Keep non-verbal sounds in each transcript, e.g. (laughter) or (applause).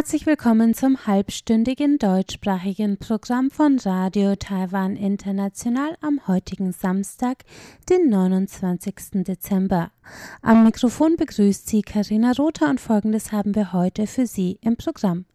Herzlich willkommen zum halbstündigen deutschsprachigen Programm von Radio Taiwan International am heutigen Samstag, den 29. Dezember. Am Mikrofon begrüßt Sie Karina Rother und folgendes haben wir heute für Sie im Programm.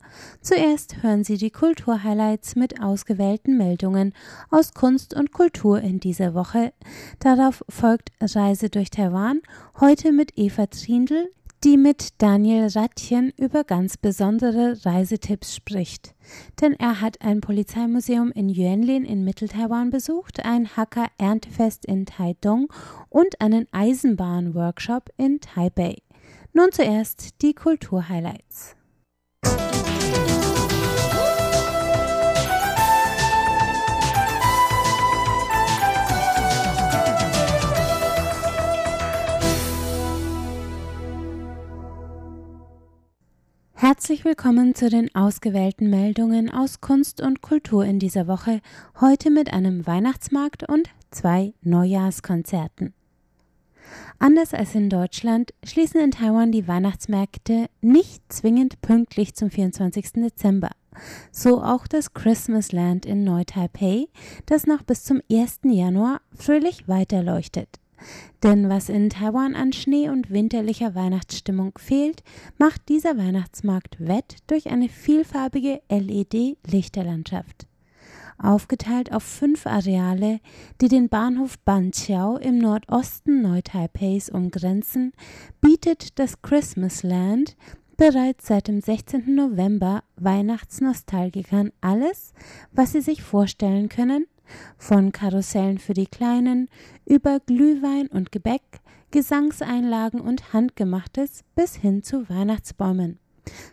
Zuerst hören Sie die Kulturhighlights mit ausgewählten Meldungen aus Kunst und Kultur in dieser Woche. Darauf folgt Reise durch Taiwan, heute mit Eva Trindl, die mit Daniel Rattchen über ganz besondere Reisetipps spricht. Denn er hat ein Polizeimuseum in Yuanlin in Mitteltaiwan besucht, ein Hacker-Erntefest in Taitung und einen Eisenbahnworkshop in Taipei. Nun zuerst die Kulturhighlights. Herzlich willkommen zu den ausgewählten Meldungen aus Kunst und Kultur in dieser Woche, heute mit einem Weihnachtsmarkt und zwei Neujahrskonzerten. Anders als in Deutschland schließen in Taiwan die Weihnachtsmärkte nicht zwingend pünktlich zum 24. Dezember. So auch das Christmasland in Neu-Taipei, das noch bis zum 1. Januar fröhlich weiterleuchtet. Denn was in Taiwan an Schnee und winterlicher Weihnachtsstimmung fehlt, macht dieser Weihnachtsmarkt wett durch eine vielfarbige LED-Lichterlandschaft. Aufgeteilt auf fünf Areale, die den Bahnhof Banqiao im Nordosten Neu-Taipehs umgrenzen, bietet das Christmasland bereits seit dem 16. November Weihnachtsnostalgikern alles, was sie sich vorstellen können, von Karussellen für die Kleinen über Glühwein und Gebäck, Gesangseinlagen und Handgemachtes bis hin zu Weihnachtsbäumen.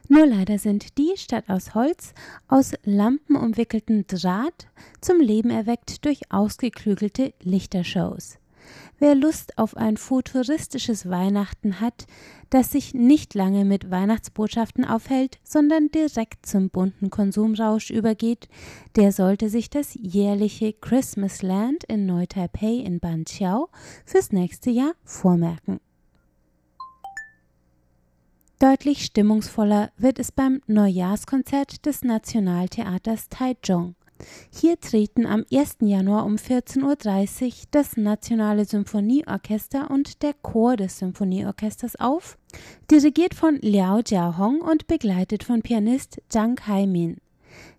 Nur leider sind die statt aus Holz aus Lampen umwickelten Draht zum Leben erweckt durch ausgeklügelte Lichtershows. Wer Lust auf ein futuristisches Weihnachten hat, das sich nicht lange mit Weihnachtsbotschaften aufhält, sondern direkt zum bunten Konsumrausch übergeht, der sollte sich das jährliche Christmasland in Neu-Taipei in Banqiao fürs nächste Jahr vormerken. Deutlich stimmungsvoller wird es beim Neujahrskonzert des Nationaltheaters Taichung. Hier treten am 1. Januar um 14.30 Uhr das Nationale Symphonieorchester und der Chor des Symphonieorchesters auf, dirigiert von Liao Jiahong und begleitet von Pianist Zhang Haimin.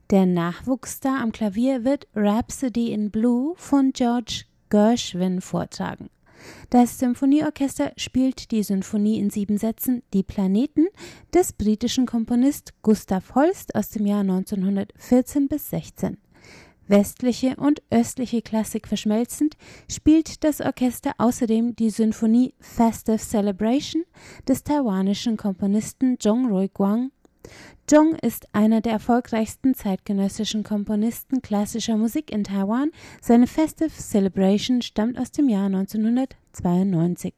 Der Nachwuchsstar am Klavier wird Rhapsody in Blue von George Gershwin vortragen. Das Symphonieorchester spielt die Sinfonie in sieben Sätzen Die Planeten des britischen Komponist Gustav Holst aus dem Jahr 1914 bis 16. Westliche und östliche Klassik verschmelzend spielt das Orchester außerdem die Sinfonie Festive Celebration des taiwanischen Komponisten Zhong Rui Guang. Zhong ist einer der erfolgreichsten zeitgenössischen Komponisten klassischer Musik in Taiwan. Seine Festive Celebration stammt aus dem Jahr 1992.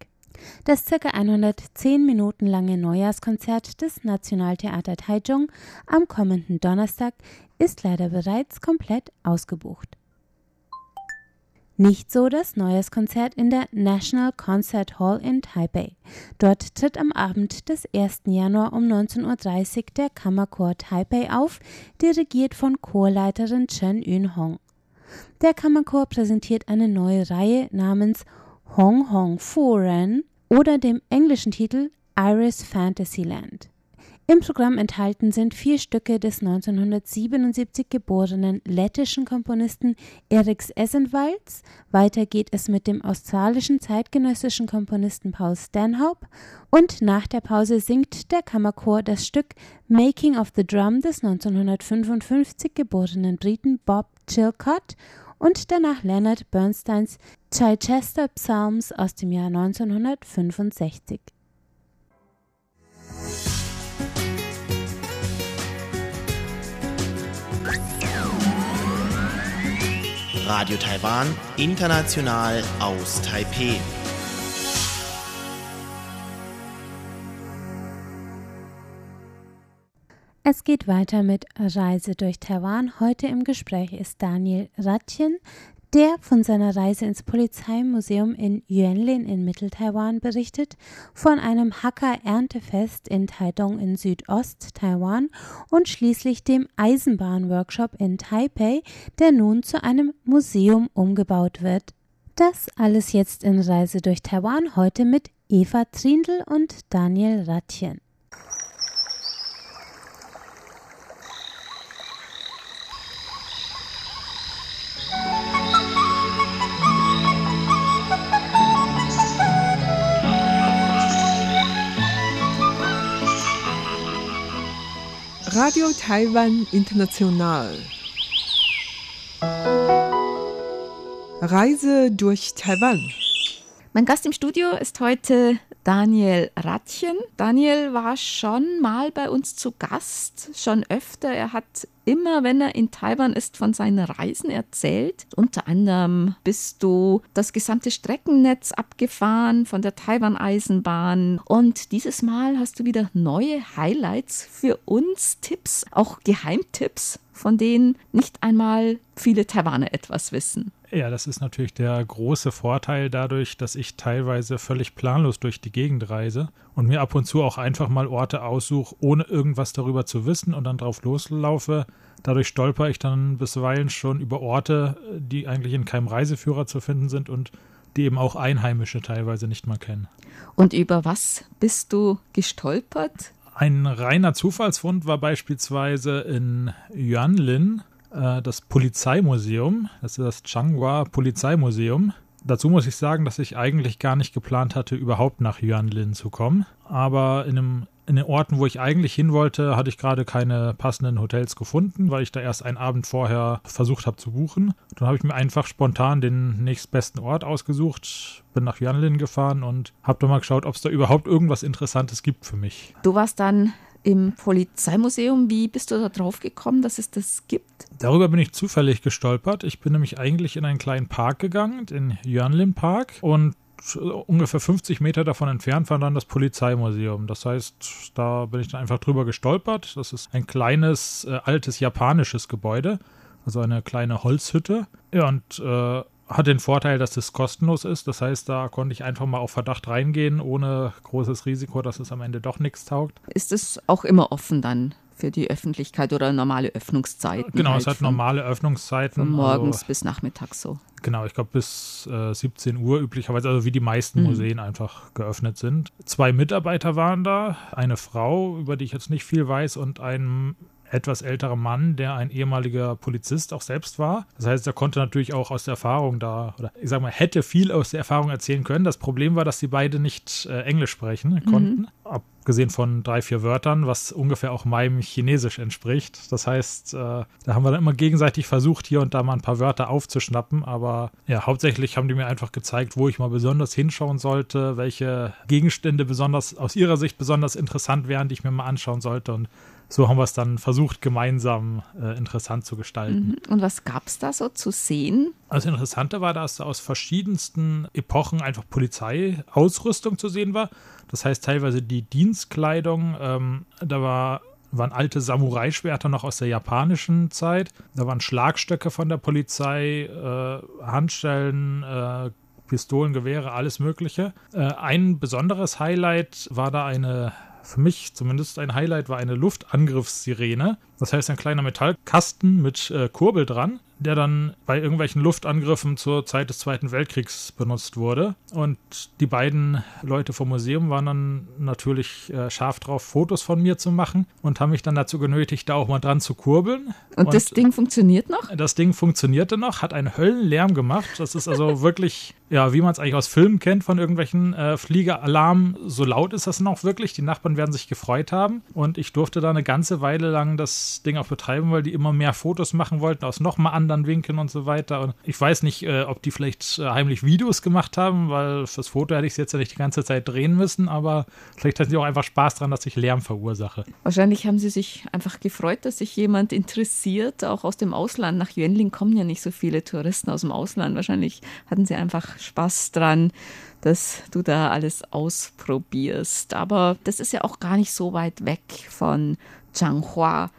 Das ca. 110 Minuten lange Neujahrskonzert des Nationaltheater Taichung am kommenden Donnerstag ist leider bereits komplett ausgebucht. Nicht so das Neujahrskonzert in der National Concert Hall in Taipei. Dort tritt am Abend des 1. Januar um 19.30 Uhr der Kammerchor Taipei auf, dirigiert von Chorleiterin Chen Yun Hong. Der Kammerchor präsentiert eine neue Reihe namens Hong Hong Fu Ren oder dem englischen Titel Iris Fantasyland. Im Programm enthalten sind vier Stücke des 1977 geborenen lettischen Komponisten Eriks Essenwalds. Weiter geht es mit dem australischen zeitgenössischen Komponisten Paul Stanhope und nach der Pause singt der Kammerchor das Stück Making of the Drum des 1955 geborenen Briten Bob Chilcott und danach Leonard Bernsteins Chichester Psalms aus dem Jahr 1965. Radio Taiwan International aus Taipei. Es geht weiter mit Reise durch Taiwan. Heute im Gespräch ist Daniel Ratchen, der von seiner Reise ins Polizeimuseum in Yuanlin in Mittel-Taiwan berichtet, von einem Hacker-Erntefest in Taidong in Südost-Taiwan und schließlich dem Eisenbahnworkshop in Taipei, der nun zu einem Museum umgebaut wird. Das alles jetzt in Reise durch Taiwan, heute mit Eva Trindl und Daniel Ratchen. Radio Taiwan International. Reise durch Taiwan. Mein Gast im Studio ist heute Daniel Ratchen. Daniel war schon mal bei uns zu Gast, schon öfter. Er hat immer, wenn er in Taiwan ist, von seinen Reisen erzählt. Unter anderem bist du das gesamte Streckennetz abgefahren von der Taiwan-Eisenbahn. Und dieses Mal hast du wieder neue Highlights für uns, Tipps, auch Geheimtipps, von denen nicht einmal viele Taiwaner etwas wissen. Ja, das ist natürlich der große Vorteil dadurch, dass ich teilweise völlig planlos durch die Gegend reise und mir ab und zu auch einfach mal Orte aussuche, ohne irgendwas darüber zu wissen und dann drauf loslaufe. Dadurch stolper ich dann bisweilen schon über Orte, die eigentlich in keinem Reiseführer zu finden sind und die eben auch Einheimische teilweise nicht mal kennen. Und über was bist du gestolpert? Ein reiner Zufallsfund war beispielsweise in Yuanlin äh, das Polizeimuseum. Das ist das Changhua Polizeimuseum. Dazu muss ich sagen, dass ich eigentlich gar nicht geplant hatte, überhaupt nach Yuanlin zu kommen. Aber in, einem, in den Orten, wo ich eigentlich hin wollte, hatte ich gerade keine passenden Hotels gefunden, weil ich da erst einen Abend vorher versucht habe zu buchen. Dann habe ich mir einfach spontan den nächstbesten Ort ausgesucht, bin nach Yuanlin gefahren und habe dann mal geschaut, ob es da überhaupt irgendwas Interessantes gibt für mich. Du warst dann im Polizeimuseum. Wie bist du da drauf gekommen, dass es das gibt? Darüber bin ich zufällig gestolpert. Ich bin nämlich eigentlich in einen kleinen Park gegangen, den Yuanlin Park und ungefähr 50 Meter davon entfernt war dann das Polizeimuseum. Das heißt, da bin ich dann einfach drüber gestolpert. Das ist ein kleines, äh, altes japanisches Gebäude, also eine kleine Holzhütte. Ja, und äh, hat den Vorteil, dass es kostenlos ist. Das heißt, da konnte ich einfach mal auf Verdacht reingehen, ohne großes Risiko, dass es am Ende doch nichts taugt. Ist es auch immer offen dann? für die Öffentlichkeit oder normale Öffnungszeiten. Genau, halt es hat normale Öffnungszeiten. Von morgens also, bis nachmittags so. Genau, ich glaube bis äh, 17 Uhr üblicherweise, also wie die meisten mhm. Museen einfach geöffnet sind. Zwei Mitarbeiter waren da, eine Frau, über die ich jetzt nicht viel weiß, und ein etwas älterer Mann, der ein ehemaliger Polizist auch selbst war. Das heißt, er konnte natürlich auch aus der Erfahrung da, oder ich sag mal, hätte viel aus der Erfahrung erzählen können. Das Problem war, dass sie beide nicht äh, Englisch sprechen konnten. Mhm. Abgesehen von drei, vier Wörtern, was ungefähr auch meinem Chinesisch entspricht. Das heißt, äh, da haben wir dann immer gegenseitig versucht, hier und da mal ein paar Wörter aufzuschnappen. Aber ja, hauptsächlich haben die mir einfach gezeigt, wo ich mal besonders hinschauen sollte, welche Gegenstände besonders aus ihrer Sicht besonders interessant wären, die ich mir mal anschauen sollte. Und so haben wir es dann versucht, gemeinsam äh, interessant zu gestalten. Mhm. Und was gab es da so zu sehen? Das Interessante war, dass aus verschiedensten Epochen einfach Polizeiausrüstung zu sehen war. Das heißt teilweise die Dienstkleidung, ähm, da war waren alte Samurai-Schwerter noch aus der japanischen Zeit. Da waren Schlagstöcke von der Polizei, äh, Handschellen, äh, Pistolen, Gewehre, alles Mögliche. Äh, ein besonderes Highlight war da eine für mich zumindest ein Highlight war eine Luftangriffssirene. Das heißt ein kleiner Metallkasten mit äh, Kurbel dran, der dann bei irgendwelchen Luftangriffen zur Zeit des Zweiten Weltkriegs benutzt wurde. Und die beiden Leute vom Museum waren dann natürlich äh, scharf drauf, Fotos von mir zu machen und haben mich dann dazu genötigt, da auch mal dran zu kurbeln. Und, und das Ding funktioniert noch? Das Ding funktionierte noch, hat einen Höllenlärm gemacht. Das ist also (laughs) wirklich, ja, wie man es eigentlich aus Filmen kennt von irgendwelchen äh, Fliegeralarmen. So laut ist das noch wirklich. Die Nachbarn werden sich gefreut haben. Und ich durfte da eine ganze Weile lang das Ding auch betreiben, weil die immer mehr Fotos machen wollten aus nochmal anderen Winkeln und so weiter. Und ich weiß nicht, äh, ob die vielleicht äh, heimlich Videos gemacht haben, weil fürs Foto hätte ich es jetzt ja nicht die ganze Zeit drehen müssen, aber vielleicht hatten sie auch einfach Spaß dran, dass ich Lärm verursache. Wahrscheinlich haben sie sich einfach gefreut, dass sich jemand interessiert, auch aus dem Ausland. Nach Yuenling kommen ja nicht so viele Touristen aus dem Ausland. Wahrscheinlich hatten sie einfach Spaß dran, dass du da alles ausprobierst. Aber das ist ja auch gar nicht so weit weg von Changhua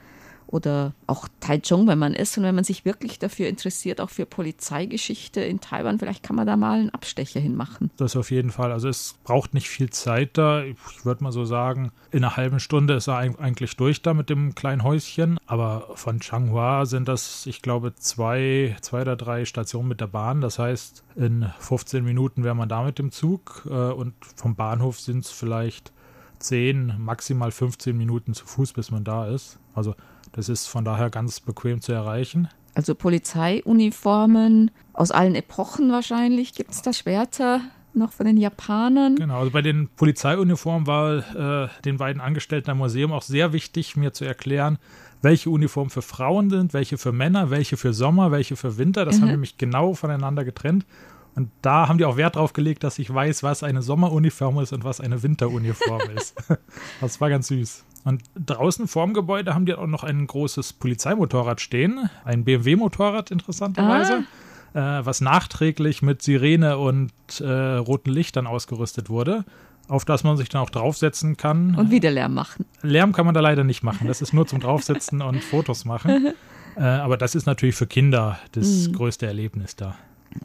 oder auch Taichung, wenn man ist und wenn man sich wirklich dafür interessiert, auch für Polizeigeschichte in Taiwan, vielleicht kann man da mal einen Abstecher hinmachen. Das auf jeden Fall. Also es braucht nicht viel Zeit da. Ich würde mal so sagen, in einer halben Stunde ist er eigentlich durch da mit dem kleinen Häuschen. Aber von Changhua sind das, ich glaube, zwei, zwei oder drei Stationen mit der Bahn. Das heißt, in 15 Minuten wäre man da mit dem Zug äh, und vom Bahnhof sind es vielleicht 10, maximal 15 Minuten zu Fuß, bis man da ist. Also das ist von daher ganz bequem zu erreichen. Also Polizeiuniformen aus allen Epochen wahrscheinlich. Gibt es da Schwerter noch von den Japanern? Genau, also bei den Polizeiuniformen war äh, den beiden Angestellten am Museum auch sehr wichtig, mir zu erklären, welche Uniformen für Frauen sind, welche für Männer, welche für Sommer, welche für Winter. Das mhm. haben wir nämlich genau voneinander getrennt. Und da haben die auch Wert drauf gelegt, dass ich weiß, was eine Sommeruniform ist und was eine Winteruniform (laughs) ist. Das war ganz süß. Und draußen vorm Gebäude haben die auch noch ein großes Polizeimotorrad stehen. Ein BMW-Motorrad, interessanterweise. Ah. Äh, was nachträglich mit Sirene und äh, roten Lichtern ausgerüstet wurde auf das man sich dann auch draufsetzen kann. Und wieder Lärm machen. Lärm kann man da leider nicht machen. Das ist nur zum Draufsetzen und Fotos machen. (laughs) Äh, aber das ist natürlich für Kinder das mhm. größte Erlebnis da.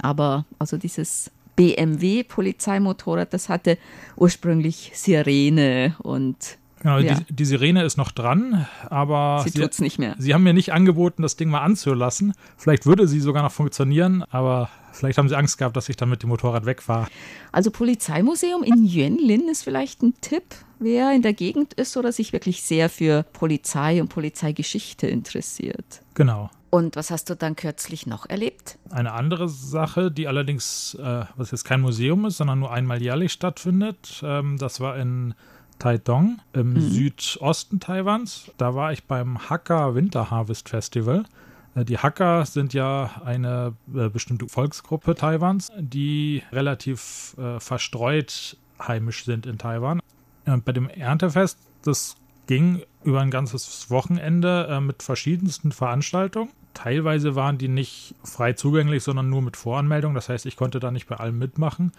Aber also dieses BMW-Polizeimotorrad, das hatte ursprünglich Sirene und Genau, ja. die, die, Sirene ist noch dran, aber sie, sie tut's nicht mehr. Sie haben mir nicht angeboten, das Ding mal anzulassen. Vielleicht würde sie sogar noch funktionieren, aber vielleicht haben sie Angst gehabt, dass ich dann mit dem Motorrad wegfahre. Also Polizeimuseum in Yuanlin ist vielleicht ein Tipp, wer in der Gegend ist oder sich wirklich sehr für Polizei und Polizeigeschichte interessiert. Genau. Und was hast du dann kürzlich noch erlebt? Eine andere Sache, die allerdings, äh, was jetzt kein Museum ist, sondern nur einmal jährlich stattfindet, ähm, das war in Taidong im mhm. Südosten Taiwans. Da war ich beim Hakka Winter Harvest Festival. Äh, die Hakka sind ja eine äh, bestimmte Volksgruppe Taiwans, die relativ äh, verstreut heimisch sind in Taiwan. Und bei dem Erntefest, das ging über ein ganzes Wochenende äh, mit verschiedensten Veranstaltungen. Teilweise waren die nicht frei zugänglich, sondern nur mit Voranmeldung. Das heißt, ich konnte da nicht bei allem mitmachen.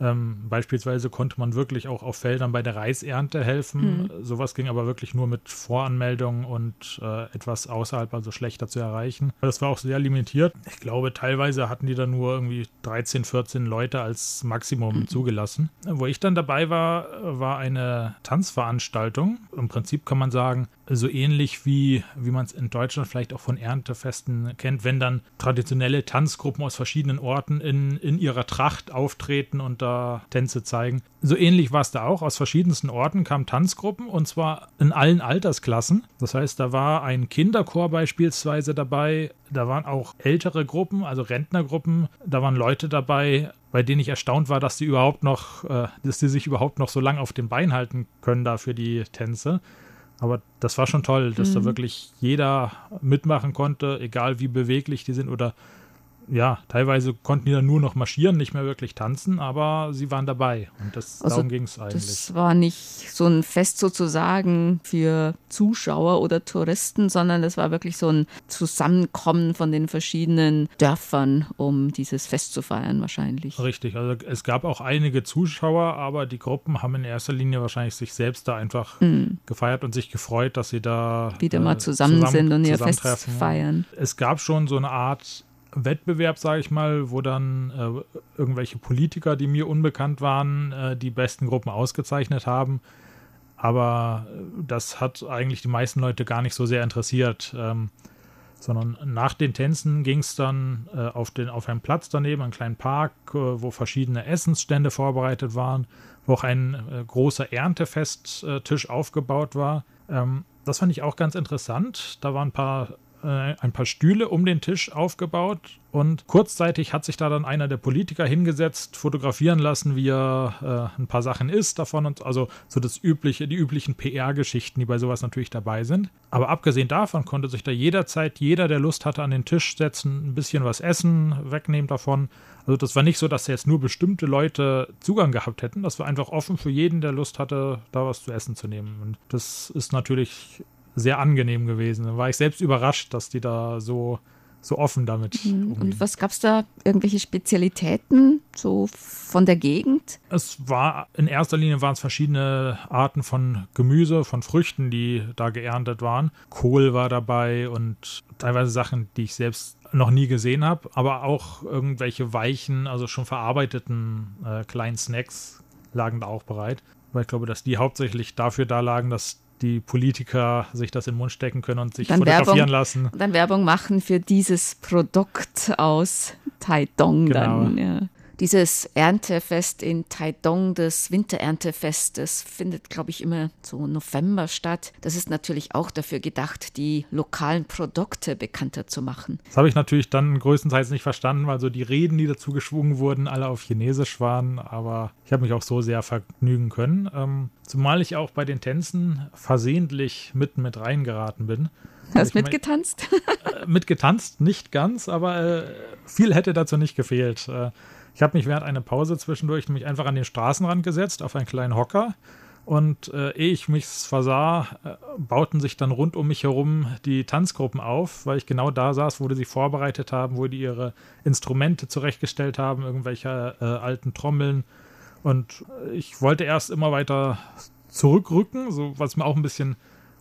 Ähm, beispielsweise konnte man wirklich auch auf Feldern bei der Reisernte helfen. Mhm. Sowas ging aber wirklich nur mit Voranmeldung und äh, etwas außerhalb, also schlechter zu erreichen. Das war auch sehr limitiert. Ich glaube, teilweise hatten die da nur irgendwie 13, 14 Leute als Maximum mhm. zugelassen. Wo ich dann dabei war, war eine Tanzveranstaltung. Im Prinzip kann man sagen, so ähnlich wie, wie man es in Deutschland vielleicht auch von Erntefesten kennt, wenn dann traditionelle Tanzgruppen aus verschiedenen Orten in, in ihrer Tracht auftreten und da Tänze zeigen. So ähnlich war es da auch. Aus verschiedensten Orten kamen Tanzgruppen und zwar in allen Altersklassen. Das heißt, da war ein Kinderchor beispielsweise dabei, da waren auch ältere Gruppen, also Rentnergruppen, da waren Leute dabei, bei denen ich erstaunt war, dass sie überhaupt noch, äh, dass sie sich überhaupt noch so lang auf den Bein halten können da für die Tänze. Aber das war schon toll, dass mhm. da wirklich jeder mitmachen konnte, egal wie beweglich die sind oder ja, teilweise konnten die dann nur noch marschieren, nicht mehr wirklich tanzen, aber sie waren dabei. Und das, also darum ging es eigentlich. Das war nicht so ein Fest sozusagen für Zuschauer oder Touristen, sondern das war wirklich so ein Zusammenkommen von den verschiedenen Dörfern, um dieses Fest zu feiern, wahrscheinlich. Richtig, also es gab auch einige Zuschauer, aber die Gruppen haben in erster Linie wahrscheinlich sich selbst da einfach mhm. gefeiert und sich gefreut, dass sie da wieder äh, mal zusammen, zusammen sind und ihr Fest feiern. Es gab schon so eine Art Wettbewerb, sage ich mal, wo dann äh, irgendwelche Politiker, die mir unbekannt waren, äh, die besten Gruppen ausgezeichnet haben. Aber äh, das hat eigentlich die meisten Leute gar nicht so sehr interessiert. Ähm, sondern nach den Tänzen ging es dann äh, auf, den, auf einen Platz daneben, einen kleinen Park, äh, wo verschiedene Essensstände vorbereitet waren, wo auch ein äh, großer Erntefesttisch aufgebaut war. Ähm, das fand ich auch ganz interessant. Da waren ein paar äh, ein paar Stühle um den Tisch aufgebaut und kurzzeitig hat sich da dann einer der Politiker hingesetzt, fotografieren lassen, wie er äh, ein paar Sachen isst davon und also so das übliche, die üblichen PR-Geschichten, die bei sowas natürlich dabei sind. Aber abgesehen davon konnte sich da jederzeit jeder, der Lust hatte, an den Tisch setzen, ein bisschen was essen, wegnehmen davon. Also das war nicht so, dass jetzt nur bestimmte Leute Zugang gehabt hätten. Das war einfach offen für jeden, der Lust hatte, da was zu essen zu nehmen. Und das ist natürlich sehr angenehm gewesen. Da war ich selbst überrascht, dass die da so so offen damit Mhm. umgehen. Und was gab es da? Irgendwelche Spezialitäten so von der Gegend? Es war in erster Linie waren es verschiedene Arten von Gemüse, von Früchten, die da geerntet waren. Kohl war dabei und teilweise Sachen, die ich selbst noch nie gesehen habe, aber auch irgendwelche weichen, also schon verarbeiteten äh, kleinen Snacks lagen da auch bereit. Weil ich glaube, dass die hauptsächlich dafür da lagen, dass die Politiker sich das in den Mund stecken können und sich Dann fotografieren Werbung. lassen. Und dann Werbung machen für dieses Produkt aus Taidong Genau. dann. Ja. Dieses Erntefest in Taidong, das Wintererntefest, das findet, glaube ich, immer so November statt. Das ist natürlich auch dafür gedacht, die lokalen Produkte bekannter zu machen. Das habe ich natürlich dann größtenteils nicht verstanden, weil so die Reden, die dazu geschwungen wurden, alle auf Chinesisch waren. Aber ich habe mich auch so sehr vergnügen können. Ähm, zumal ich auch bei den Tänzen versehentlich mitten mit reingeraten bin. Hast ich mein- mitgetanzt? Äh, mitgetanzt, nicht ganz, aber äh, viel hätte dazu nicht gefehlt. Äh, ich habe mich während einer Pause zwischendurch nämlich einfach an den Straßenrand gesetzt, auf einen kleinen Hocker. Und äh, ehe ich mich versah, äh, bauten sich dann rund um mich herum die Tanzgruppen auf, weil ich genau da saß, wo die sich vorbereitet haben, wo die ihre Instrumente zurechtgestellt haben, irgendwelche äh, alten Trommeln. Und äh, ich wollte erst immer weiter zurückrücken, so was mir auch ein bisschen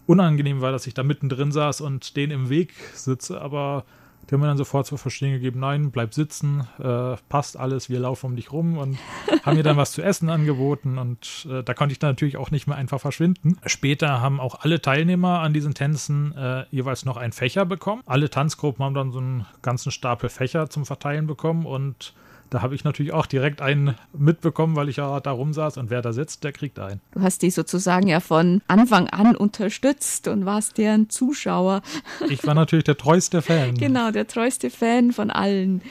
unangenehm war, dass ich da mittendrin saß und denen im Weg sitze, aber die haben mir dann sofort zu verstehen gegeben, nein, bleib sitzen, äh, passt alles, wir laufen um dich rum und (laughs) haben mir dann was zu essen angeboten und äh, da konnte ich dann natürlich auch nicht mehr einfach verschwinden. Später haben auch alle Teilnehmer an diesen Tänzen äh, jeweils noch einen Fächer bekommen. Alle Tanzgruppen haben dann so einen ganzen Stapel Fächer zum Verteilen bekommen und da habe ich natürlich auch direkt einen mitbekommen, weil ich ja da rumsaß und wer da sitzt, der kriegt einen. Du hast die sozusagen ja von Anfang an unterstützt und warst deren Zuschauer. Ich war natürlich der treueste Fan. (laughs) Genau, der treueste Fan von allen.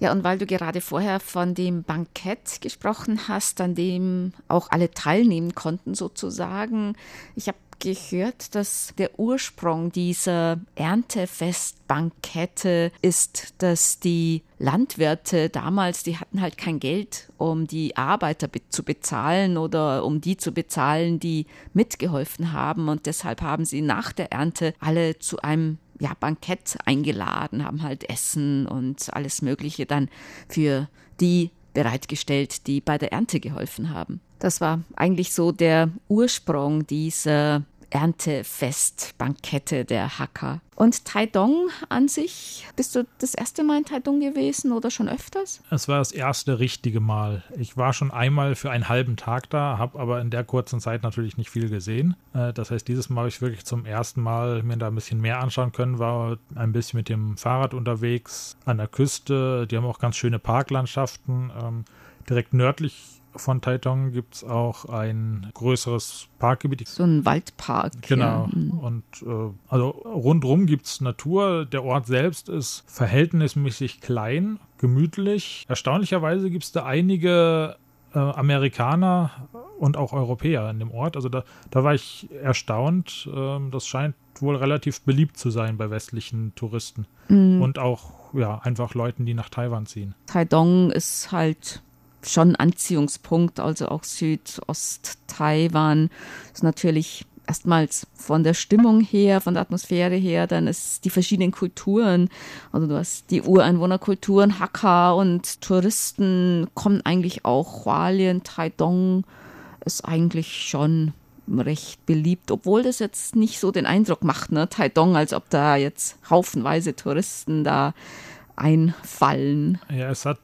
Ja, und weil du gerade vorher von dem Bankett gesprochen hast, an dem auch alle teilnehmen konnten sozusagen. Ich habe gehört, dass der Ursprung dieser Erntefestbankette ist, dass die Landwirte damals, die hatten halt kein Geld, um die Arbeiter be zu bezahlen oder um die zu bezahlen, die mitgeholfen haben. Und deshalb haben sie nach der Ernte alle zu einem ja, Bankett eingeladen, haben halt Essen und alles Mögliche dann für die bereitgestellt, die bei der Ernte geholfen haben. Das war eigentlich so der Ursprung dieser Erntefestbankette der Hacker. Und Taidong an sich, bist du das erste Mal in Taidong gewesen oder schon öfters? Es war das erste richtige Mal. Ich war schon einmal für einen halben Tag da, habe aber in der kurzen Zeit natürlich nicht viel gesehen. Äh, Das heißt, dieses Mal habe ich wirklich zum ersten Mal mir da ein bisschen mehr anschauen können, war ein bisschen mit dem Fahrrad unterwegs an der Küste. Die haben auch ganz schöne Parklandschaften. Ähm, Direkt nördlich von Taitong gibt es auch ein größeres Parkgebiet. So ein Waldpark. Genau. Ja. Und äh, also rundrum gibt es Natur. Der Ort selbst ist verhältnismäßig klein, gemütlich. Erstaunlicherweise gibt es da einige äh, Amerikaner und auch Europäer in dem Ort. Also da, da war ich erstaunt. Ähm, das scheint wohl relativ beliebt zu sein bei westlichen Touristen. Und auch ja, einfach Leuten, die nach Taiwan ziehen. Taidong ist halt schon Anziehungspunkt, also auch Südost-Taiwan. Ist natürlich erstmals von der Stimmung her, von der Atmosphäre her, dann ist die verschiedenen Kulturen, also du hast die Ureinwohnerkulturen, Hakka und Touristen kommen eigentlich auch, Hualien, Taidong ist eigentlich schon recht beliebt, obwohl das jetzt nicht so den Eindruck macht, ne, Taidong, als ob da jetzt haufenweise Touristen da einfallen. Ja, es hat,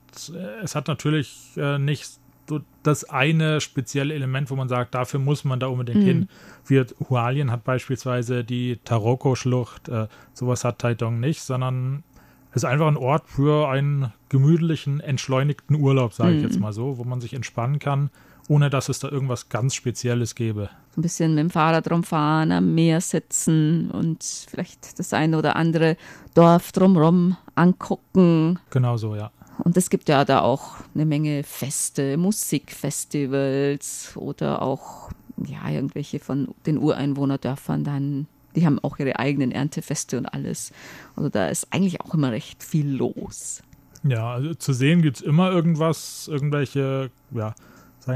es hat natürlich äh, nicht so das eine spezielle Element, wo man sagt, dafür muss man da unbedingt hin. Wie Hualien hat beispielsweise die Taroko-Schlucht, äh, sowas hat Taidong nicht, sondern es ist einfach ein Ort für einen gemütlichen, entschleunigten Urlaub, sage ich jetzt mal so, wo man sich entspannen kann, ohne dass es da irgendwas ganz Spezielles gäbe. ein bisschen mit dem Fahrrad rumfahren, am Meer sitzen und vielleicht das eine oder andere Dorf drumherum angucken. Genau so, ja. Und es gibt ja da auch eine Menge Feste, Musikfestivals oder auch ja, irgendwelche von den Ureinwohnerdörfern dann. Die haben auch ihre eigenen Erntefeste und alles. Also da ist eigentlich auch immer recht viel los. Ja, also zu sehen gibt es immer irgendwas, irgendwelche, ja,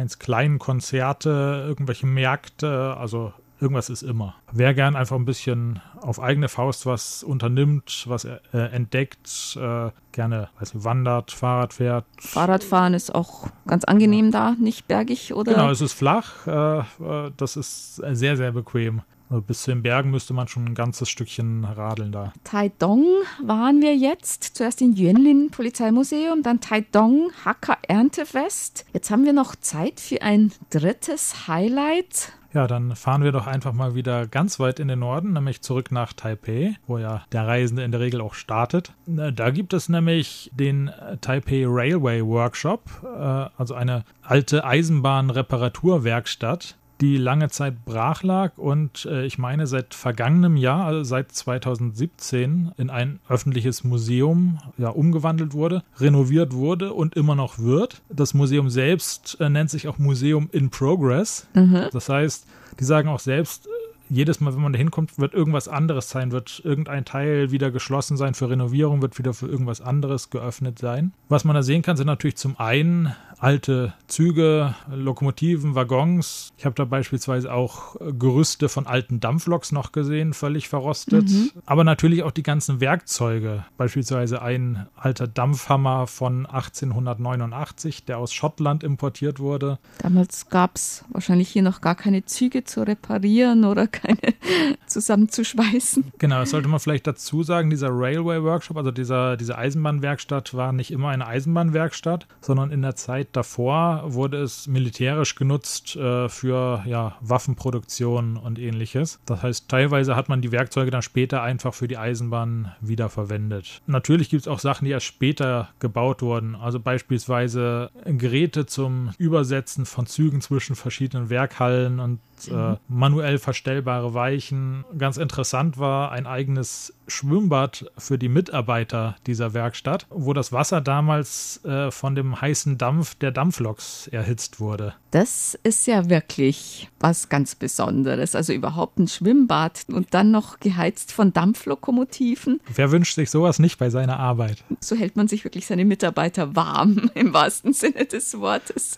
es kleinen Konzerte, irgendwelche Märkte, also irgendwas ist immer. Wer gern einfach ein bisschen auf eigene Faust was unternimmt, was äh, entdeckt, äh, gerne weiß nicht, wandert, Fahrrad fährt. Fahrradfahren ist auch ganz angenehm da, nicht bergig oder? Genau, es ist flach. Äh, äh das ist sehr, sehr bequem. Also bis zu den Bergen müsste man schon ein ganzes Stückchen radeln da. Taidong waren wir jetzt. Zuerst in Yuanlin Polizeimuseum, dann Taidong Hacker Erntefest. Jetzt haben wir noch Zeit für ein drittes Highlight. Ja, dann fahren wir doch einfach mal wieder ganz weit in den Norden, nämlich zurück nach Taipei, wo ja der Reisende in der Regel auch startet. Da gibt es nämlich den Taipei Railway Workshop, äh, also eine alte Eisenbahnreparaturwerkstatt, die lange Zeit brach lag und äh, ich meine seit vergangenem Jahr, also seit 2017, in ein öffentliches Museum ja, umgewandelt wurde, renoviert wurde und immer noch wird. Das Museum selbst äh, nennt sich auch Museum in Progress. Mhm. Das heißt, die sagen auch selbst, jedes Mal, wenn man da hinkommt, wird irgendwas anderes sein, wird irgendein Teil wieder geschlossen sein für Renovierung, wird wieder für irgendwas anderes geöffnet sein. Was man da sehen kann, sind natürlich zum einen alte Züge, Lokomotiven, Waggons. Ich habe da beispielsweise auch Gerüste von alten Dampfloks noch gesehen, völlig verrostet. Mhm. Aber natürlich auch die ganzen Werkzeuge. Beispielsweise ein alter Dampfhammer von 1889, der aus Schottland importiert wurde. Damals gab es wahrscheinlich hier noch gar keine Züge zu reparieren oder keine (laughs) zusammenzuschweißen. Genau, das sollte man vielleicht dazu sagen. Dieser Railway Workshop, also dieser, diese Eisenbahnwerkstatt, war nicht immer eine Eisenbahnwerkstatt, sondern in der Zeit davor wurde es militärisch genutzt äh, für ja, Waffenproduktion und ähnliches. Das heißt, teilweise hat man die Werkzeuge dann später einfach für die Eisenbahn wiederverwendet. Natürlich gibt es auch Sachen, die erst später gebaut wurden. Also beispielsweise Geräte zum Übersetzen von Zügen zwischen verschiedenen Werkhallen und äh, manuell verstellbare Weichen. Ganz interessant war ein eigenes Schwimmbad für die Mitarbeiter dieser Werkstatt, wo das Wasser damals äh, von dem heißen Dampf der Dampfloks erhitzt wurde. Das ist ja wirklich was ganz Besonderes. Also überhaupt ein Schwimmbad und dann noch geheizt von Dampflokomotiven. Wer wünscht sich sowas nicht bei seiner Arbeit? So hält man sich wirklich seine Mitarbeiter warm, (laughs) im wahrsten Sinne des Wortes.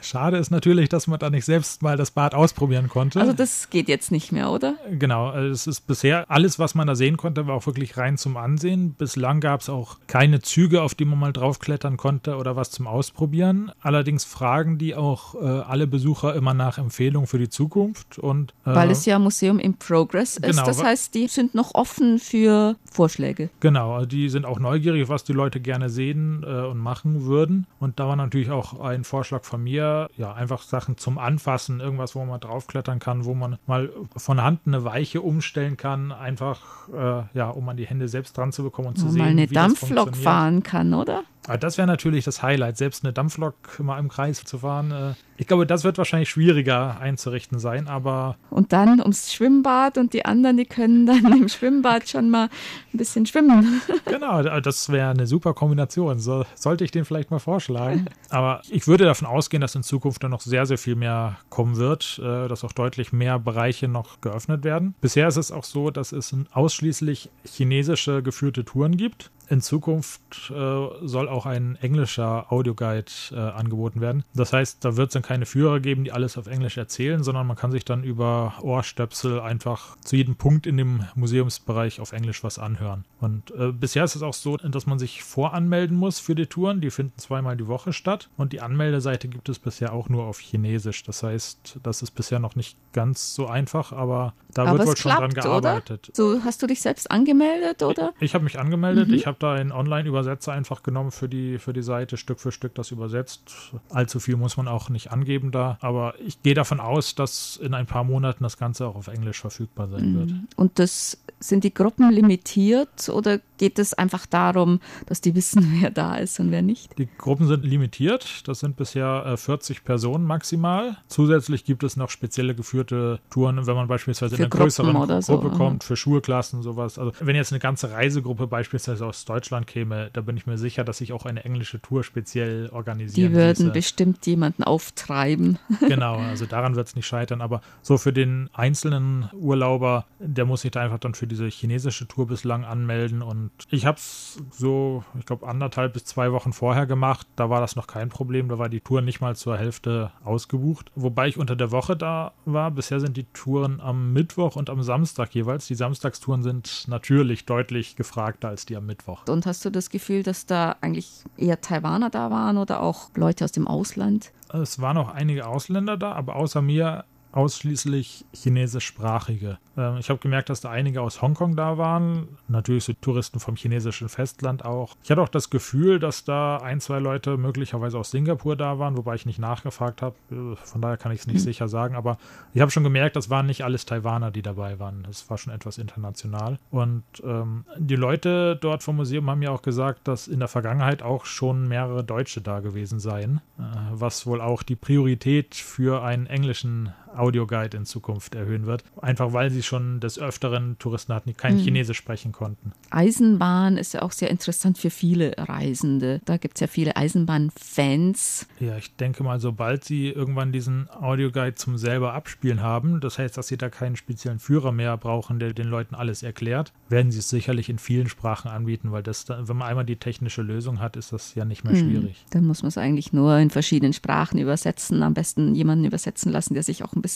Schade ist natürlich, dass man da nicht selbst mal das Bad ausprobieren konnte. Also das geht jetzt nicht mehr, oder? Genau, es ist bisher alles, was man da sehen konnte, war auch wirklich rein zum Ansehen. Bislang gab es auch keine Züge, auf die man mal draufklettern konnte oder was zum Ausprobieren. Allerdings fragen die auch äh, alle Besucher immer nach Empfehlungen für die Zukunft. Und, äh, Weil es ja Museum in Progress ist. Genau, das heißt, die sind noch offen für Vorschläge. Genau, also die sind auch neugierig, was die Leute gerne sehen äh, und machen würden. Und da war natürlich auch ein Vorschlag von mir, ja, einfach Sachen zum Anfassen, irgendwas, wo man draufklettern kann, wo man mal von Hand eine Weiche umstellen kann, einfach äh, ja, um an die Hände selbst dran zu bekommen und zu Wo sehen, mal eine wie Dampflok fahren kann, oder? Aber das wäre natürlich das Highlight, selbst eine Dampflok mal im Kreis zu fahren. Äh, ich glaube, das wird wahrscheinlich schwieriger einzurichten sein, aber. Und dann ums Schwimmbad und die anderen, die können dann im Schwimmbad schon mal ein bisschen schwimmen. (laughs) Genau, das wäre eine super Kombination. So, sollte ich den vielleicht mal vorschlagen. Aber ich würde davon ausgehen, dass in Zukunft dann noch sehr, sehr viel mehr kommen wird, äh, dass auch deutlich mehr Bereiche noch geöffnet werden. Bisher ist es auch so, dass es ausschließlich chinesische geführte Touren gibt in Zukunft äh, soll auch ein englischer Audioguide äh, angeboten werden. Das heißt, da wird es dann keine Führer geben, die alles auf Englisch erzählen, sondern man kann sich dann über Ohrstöpsel einfach zu jedem Punkt in dem Museumsbereich auf Englisch was anhören. Und äh, bisher ist es auch so, dass man sich voranmelden muss für die Touren. Die finden zweimal die Woche statt. Und die Anmeldeseite gibt es bisher auch nur auf Chinesisch. Das heißt, das ist bisher noch nicht ganz so einfach, aber da aber wird wohl schon dran gearbeitet. So, hast du dich selbst angemeldet, oder? Ich, ich habe mich angemeldet. Mhm. Ich habe da einen Online-Übersetzer einfach genommen für die, für die Seite, Stück für Stück das übersetzt. Allzu viel muss man auch nicht angeben da. Aber ich gehe davon aus, dass in ein paar Monaten das Ganze auch auf Englisch verfügbar sein mhm. wird. Und das sind die Gruppen limitiert oder geht es einfach darum, dass die wissen, (laughs) wer da ist und wer nicht? Die Gruppen sind limitiert. Das sind bisher äh, 40 Personen maximal. Zusätzlich gibt es noch spezielle geführte Touren, wenn man beispielsweise für in einer größeren Gruppe so. kommt, für Schulklassen sowas. Also wenn jetzt eine ganze Reisegruppe beispielsweise aus Deutschland käme, da bin ich mir sicher, dass ich auch eine englische Tour speziell organisieren Die würden ließe. bestimmt jemanden auftreiben. (laughs) Genau, also daran wird es nicht scheitern. Aber so für den einzelnen Urlauber, der muss sich da einfach dann für diese chinesische Tour bislang anmelden. Und ich habe es so, ich glaube, anderthalb bis zwei Wochen vorher gemacht. Da war das noch kein Problem. Da war die Tour nicht mal zur Hälfte ausgebucht. Wobei ich unter der Woche da war. Bisher sind die Touren am Mittwoch und am Samstag jeweils. Die Samstagstouren sind natürlich deutlich gefragter als die am Mittwoch. Und hast du das Gefühl, dass da eigentlich eher Taiwaner da waren oder auch Leute aus dem Ausland? Es waren auch einige Ausländer da, aber außer mir ausschließlich chinesischsprachige. Ähm, ich habe gemerkt, dass da einige aus Hongkong da waren, natürlich so Touristen vom chinesischen Festland auch. Ich hatte auch das Gefühl, dass da ein, zwei Leute möglicherweise aus Singapur da waren, wobei ich nicht nachgefragt habe. Äh, Von daher kann ich es nicht Mhm. sicher sagen, aber ich habe schon gemerkt, das waren nicht alles Taiwaner, die dabei waren. Das war schon etwas international. Und ähm, die Leute dort vom Museum haben mir auch gesagt, dass in der Vergangenheit auch schon mehrere Deutsche da gewesen seien, äh, was wohl auch die Priorität für einen englischen Audioguide in Zukunft erhöhen wird. Einfach weil sie schon des Öfteren Touristen hatten, die kein Mhm. Chinesisch sprechen konnten. Eisenbahn ist ja auch sehr interessant für viele Reisende. Da gibt es ja viele Eisenbahnfans. Ja, ich denke mal, sobald sie irgendwann diesen Audioguide zum selber abspielen haben, das heißt, dass sie da keinen speziellen Führer mehr brauchen, der den Leuten alles erklärt, werden sie es sicherlich in vielen Sprachen anbieten, weil das, da, wenn man einmal die technische Lösung hat, ist das ja nicht mehr schwierig. Dann muss man es eigentlich nur in verschiedenen Sprachen übersetzen. Am besten jemanden übersetzen lassen, der sich auch ein bisschen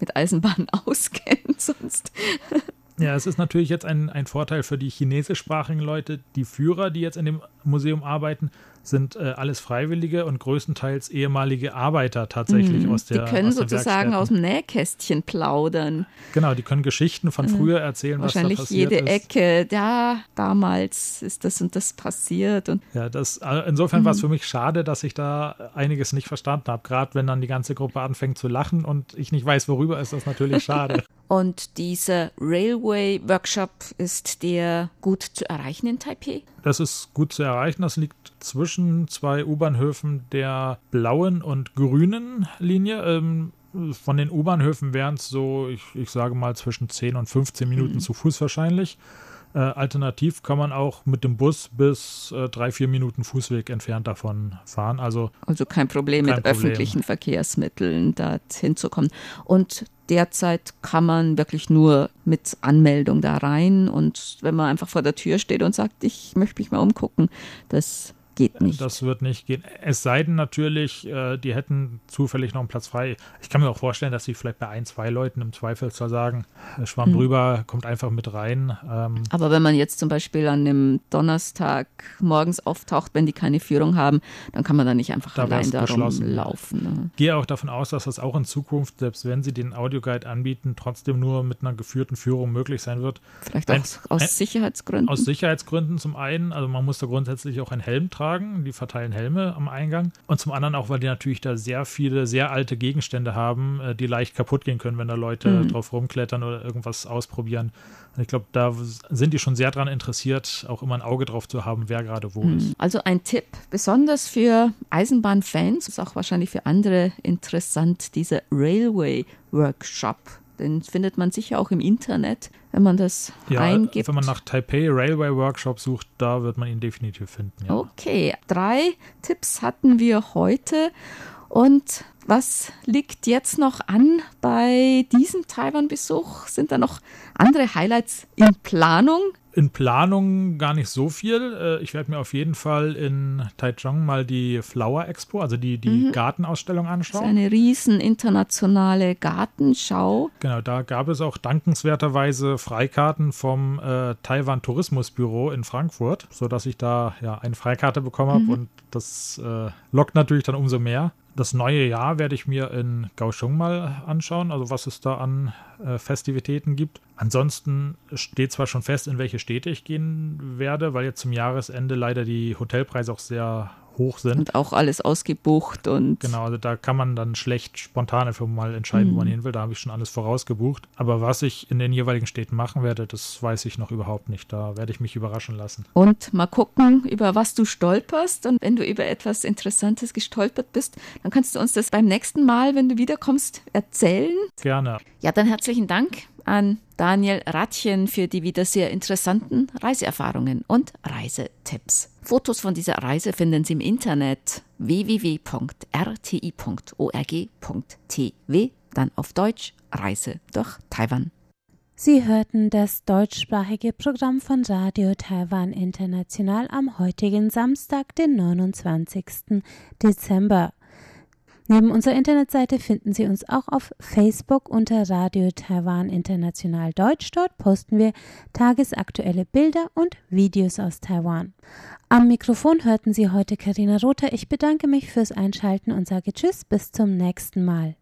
mit Eisenbahn (laughs) auskennt. Sonst Ja, es ist natürlich jetzt ein, ein Vorteil für die chinesischsprachigen Leute. Die Führer, die jetzt in dem Museum arbeiten, sind äh, alles Freiwillige und größtenteils ehemalige Arbeiter tatsächlich aus der Mhm. die können aus sozusagen aus dem Nähkästchen plaudern. Genau, die können Geschichten von früher erzählen, was da Wahrscheinlich passiert jede ist. Ecke. Ja, damals ist das und das passiert. Und Ja, das, äh, insofern Mhm. war es für mich schade, dass ich da einiges nicht verstanden habe. Gerade wenn dann die ganze Gruppe anfängt zu lachen und ich nicht weiß, worüber, ist das natürlich (laughs) schade. Und dieser Railway Workshop ist der gut zu erreichen in Taipei? Das ist gut zu erreichen. Das liegt zwischen zwei U-Bahnhöfen der blauen und grünen Linie. Ähm, von den U-Bahnhöfen wären es so, ich, ich sage mal, zwischen 10 und 15 Minuten Mhm. zu Fuß wahrscheinlich. Äh, alternativ kann man auch mit dem Bus bis äh, drei, vier Minuten Fußweg entfernt davon fahren. Also Also kein Problem Kein mit Problem. öffentlichen Verkehrsmitteln dorthin zu kommen. Und derzeit kann man wirklich nur mit Anmeldung da rein. Und wenn man einfach vor der Tür steht und sagt, ich möchte mich mal umgucken, das geht nicht. Das wird nicht gehen. Es sei denn natürlich, äh, die hätten zufällig noch einen Platz frei. Ich kann mir auch vorstellen, dass sie vielleicht bei ein, zwei Leuten im Zweifelsfall sagen, äh, Schwamm drüber, kommt einfach mit rein. Ähm, Aber wenn man jetzt zum Beispiel an einem Donnerstag morgens auftaucht, wenn die keine Führung haben, dann kann man da nicht einfach Da allein wär's da geschlossen, ja. rumlaufen. Ne? gehe auch davon aus, dass das auch in Zukunft, selbst wenn sie den Audioguide anbieten, trotzdem nur mit einer geführten Führung möglich sein wird. Vielleicht Ein- auch aus ein- Sicherheitsgründen. Aus Sicherheitsgründen zum einen, also man muss da grundsätzlich auch einen Helm tragen, die verteilen Helme am Eingang. Und zum anderen auch, weil die natürlich da sehr viele, sehr alte Gegenstände haben, äh, die leicht kaputt gehen können, wenn da Leute drauf rumklettern oder irgendwas ausprobieren. Und ich glaube, da sind die schon sehr daran interessiert, auch immer ein Auge drauf zu haben, wer gerade wo ist. Also ein Tipp, besonders für Eisenbahnfans, ist auch wahrscheinlich für andere interessant, dieser Railway Workshop. Den findet man sicher auch im Internet, wenn man das Ja, eingibt. wenn man nach Taipei Railway Workshop sucht, da wird man ihn definitiv finden. Ja. Okay, drei Tipps hatten wir heute. Und was liegt jetzt noch an bei diesem Taiwan-Besuch? Sind da noch andere Highlights in Planung? In Planung gar nicht so viel. Äh, Ich werde mir auf jeden Fall in Taichung mal die Flower Expo, also die, die Gartenausstellung Das ist anschauen. eine riesen internationale Gartenschau. Genau, da gab es auch dankenswerterweise Freikarten vom äh, Taiwan Tourismusbüro in Frankfurt, sodass ich da ja eine Freikarte bekommen habe und das äh, lockt natürlich dann umso mehr. Das neue Jahr werde ich mir in Kaohsiung mal anschauen, also was es da an äh, Festivitäten gibt. Ansonsten steht zwar schon fest, in welche Städte ich gehen werde, weil jetzt zum Jahresende leider die Hotelpreise auch sehr hoch sind. Und auch alles ausgebucht und Genau, also da kann man dann schlecht spontan einfach mal entscheiden, wo man hin will. Da habe ich schon alles vorausgebucht. Aber was ich in den jeweiligen Städten machen werde, das weiß ich noch überhaupt nicht. Da werde ich mich überraschen lassen. Und mal gucken, über was du stolperst. Und wenn du über etwas Interessantes gestolpert bist, dann kannst du uns das beim nächsten Mal, wenn du wiederkommst, erzählen. Gerne. Ja, dann herzlichen Dank an Daniel Ratchen für die wieder sehr interessanten Reiseerfahrungen und Reisetipps. Fotos von dieser Reise finden Sie im Internet www.rti.org.tw, dann auf Deutsch Reise durch Taiwan. Sie hörten das deutschsprachige Programm von Radio Taiwan International am heutigen Samstag, den 29. Dezember. Neben unserer Internetseite finden Sie uns auch auf Facebook unter Radio Taiwan International Deutsch. Dort posten wir tagesaktuelle Bilder und Videos aus Taiwan. Am Mikrofon hörten Sie heute Karina Rother. Ich bedanke mich fürs Einschalten und sage Tschüss, bis zum nächsten Mal.